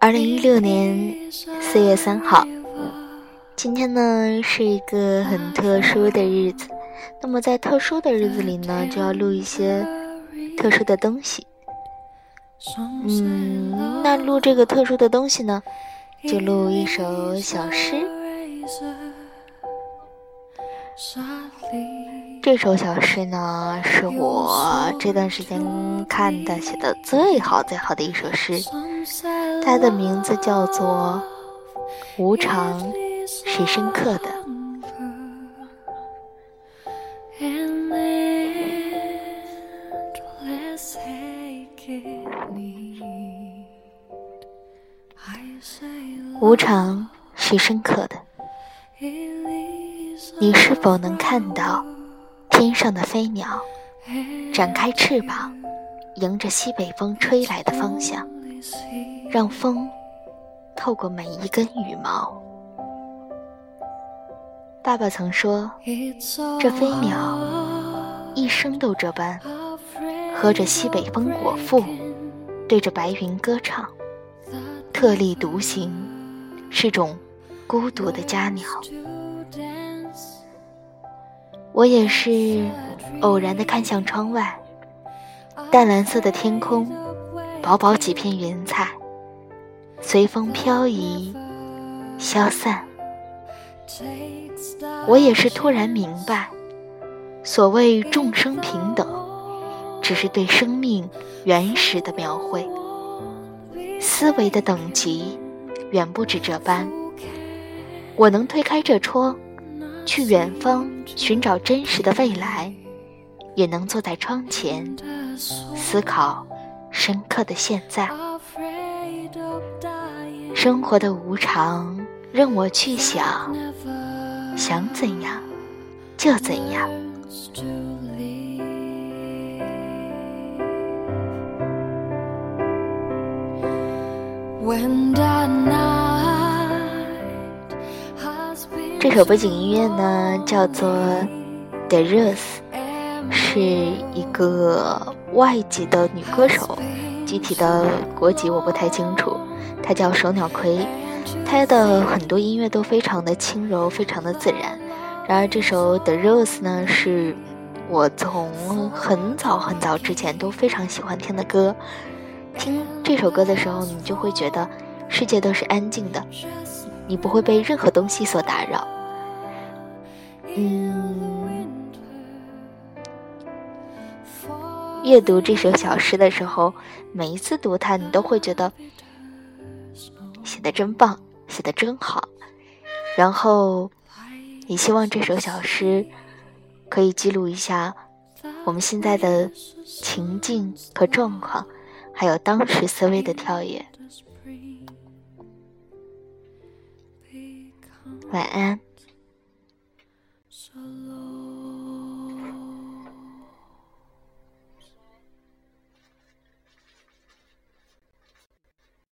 二零一六年四月三号，今天呢是一个很特殊的日子。那么在特殊的日子里呢，就要录一些特殊的东西。嗯，那录这个特殊的东西呢，就录一首小诗。这首小诗呢，是我这段时间看的写的最好最好的一首诗，它的名字叫做《无常是深刻的》。无常是深刻的，你是否能看到天上的飞鸟展开翅膀，迎着西北风吹来的方向，让风透过每一根羽毛？爸爸曾说，这飞鸟一生都这般，喝着西北风果腹，对着白云歌唱，特立独行。是种孤独的家鸟。我也是偶然的看向窗外，淡蓝色的天空，薄薄几片云彩，随风飘移，消散。我也是突然明白，所谓众生平等，只是对生命原始的描绘，思维的等级。远不止这般，我能推开这窗，去远方寻找真实的未来，也能坐在窗前思考深刻的现在。生活的无常，任我去想，想怎样就怎样。这首背景音乐呢，叫做《The Rose》，是一个外籍的女歌手，具体的国籍我不太清楚。她叫手鸟葵，她的很多音乐都非常的轻柔，非常的自然。然而这首《The Rose》呢，是我从很早很早之前都非常喜欢听的歌。听这首歌的时候，你就会觉得世界都是安静的，你不会被任何东西所打扰。嗯，阅读这首小诗的时候，每一次读它，你都会觉得写的真棒，写的真好。然后，也希望这首小诗可以记录一下我们现在的情境和状况。还有当时思维的跳跃。晚安。